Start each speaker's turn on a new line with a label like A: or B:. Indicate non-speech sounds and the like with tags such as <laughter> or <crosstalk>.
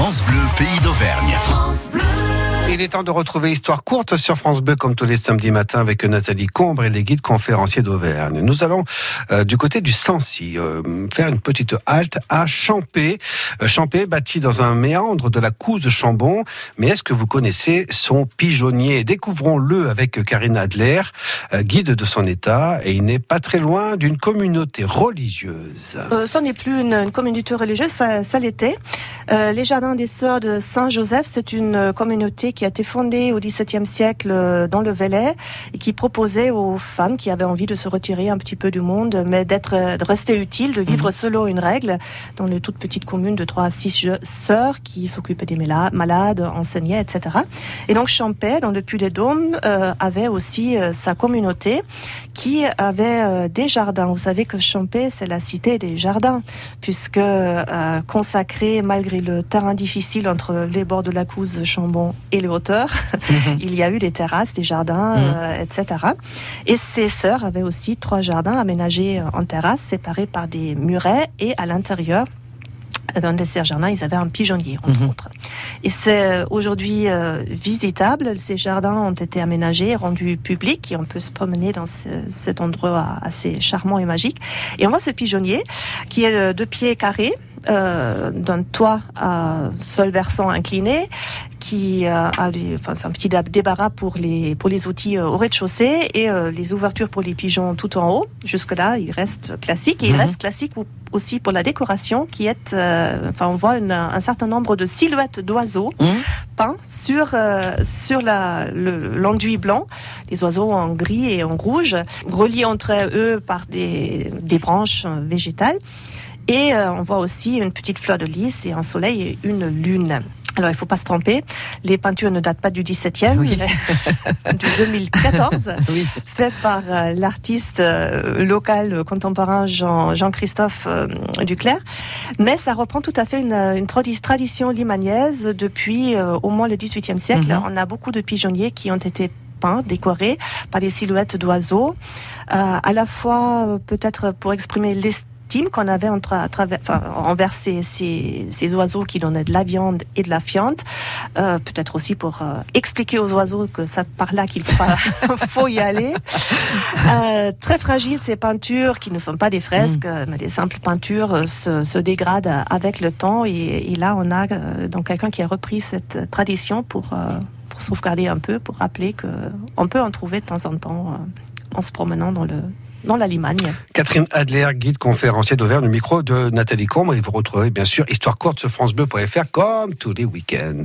A: France Bleu, pays d'Auvergne.
B: Il est temps de retrouver Histoire courte sur France Bleu comme tous les samedis matins avec Nathalie Combre et les guides conférenciers d'Auvergne. Nous allons euh, du côté du Sancy euh, faire une petite halte à Champé. Euh, Champé bâti dans un méandre de la Couze Chambon. Mais est-ce que vous connaissez son pigeonnier? Découvrons-le avec Karine Adler, euh, guide de son état et il n'est pas très loin d'une communauté religieuse.
C: Euh, ce n'est plus une, une communauté religieuse, ça, ça l'était. Euh, les Jardins des Sœurs de Saint-Joseph, c'est une euh, communauté qui a été fondée au XVIIe siècle euh, dans le Velay et qui proposait aux femmes qui avaient envie de se retirer un petit peu du monde, mais d'être, de rester utile, de vivre selon une règle, dans une toute petite commune de 3 à 6 je- sœurs qui s'occupaient des malades, enseignaient, etc. Et donc Champais, dans le Puy-des-Dômes, euh, avait aussi euh, sa communauté qui avait des jardins. Vous savez que Champais, c'est la cité des jardins, puisque euh, consacré le terrain difficile entre les bords de la Couze, Chambon et les hauteurs, <laughs> il y a eu des terrasses, des jardins, euh, etc. Et ses sœurs avaient aussi trois jardins aménagés en terrasse, séparés par des murets, et à l'intérieur, dans ces jardins, ils avaient un pigeonnier, entre autres. Et c'est euh, aujourd'hui euh, visitable. Ces jardins ont été aménagés, rendus publics, et on peut se promener dans ce- cet endroit assez charmant et magique. Et on voit ce pigeonnier qui est euh, de pieds carrés, euh, d'un toit à seul versant incliné, qui euh, a des, enfin, c'est un petit dé- débarras pour les, pour les outils euh, au rez-de-chaussée et les ouvertures pour les pigeons tout en haut. Jusque-là, il reste classique. Et il
D: Mhm.
C: reste classique aussi pour la décoration qui est, enfin, on voit une- un certain nombre de silhouettes d'oiseaux
D: Mhm.
C: peints sur, sur la, le- l'enduit blanc, des oiseaux en gris et en rouge, reliés entre eux par des, des branches végétales. Et euh, on voit aussi une petite fleur de lys et un soleil et une lune. Alors, il faut pas se tromper. Les peintures ne datent pas du 17e,
D: Oui.
C: mais <laughs> du 2014, <laughs>
D: Oui.
C: fait par euh, l'artiste euh, local contemporain Jean, Jean-Christophe euh, Duclerc. Mais ça reprend tout à fait une, une tradi- tradition limanaise depuis euh, au moins le 18e siècle.
D: Mhm.
C: On a beaucoup de pigeonniers qui ont été peints, décorés par des silhouettes d'oiseaux, euh, à la fois peut-être pour exprimer qu'on avait entre, à travers, enfin, envers ces, ces, ces oiseaux qui donnaient de la viande et de la fiente, euh, peut-être aussi pour euh, expliquer aux oiseaux que ça par là qu'il faut, <laughs> y aller. Euh, très fragiles ces peintures qui ne sont pas des fresques, euh, mais des simples peintures se, se dégradent avec le temps. Et, et là on a donc quelqu'un qui a repris cette tradition pour pour sauvegarder un peu, pour rappeler que on peut en trouver de temps en temps en se promenant dans le dans la Limagne.
B: Catherine Adler, guide conférencier d'Auvergne, le micro de Nathalie Combre. Et vous retrouverez bien sûr Histoire courte sur FranceBleu.fr comme tous les week-ends.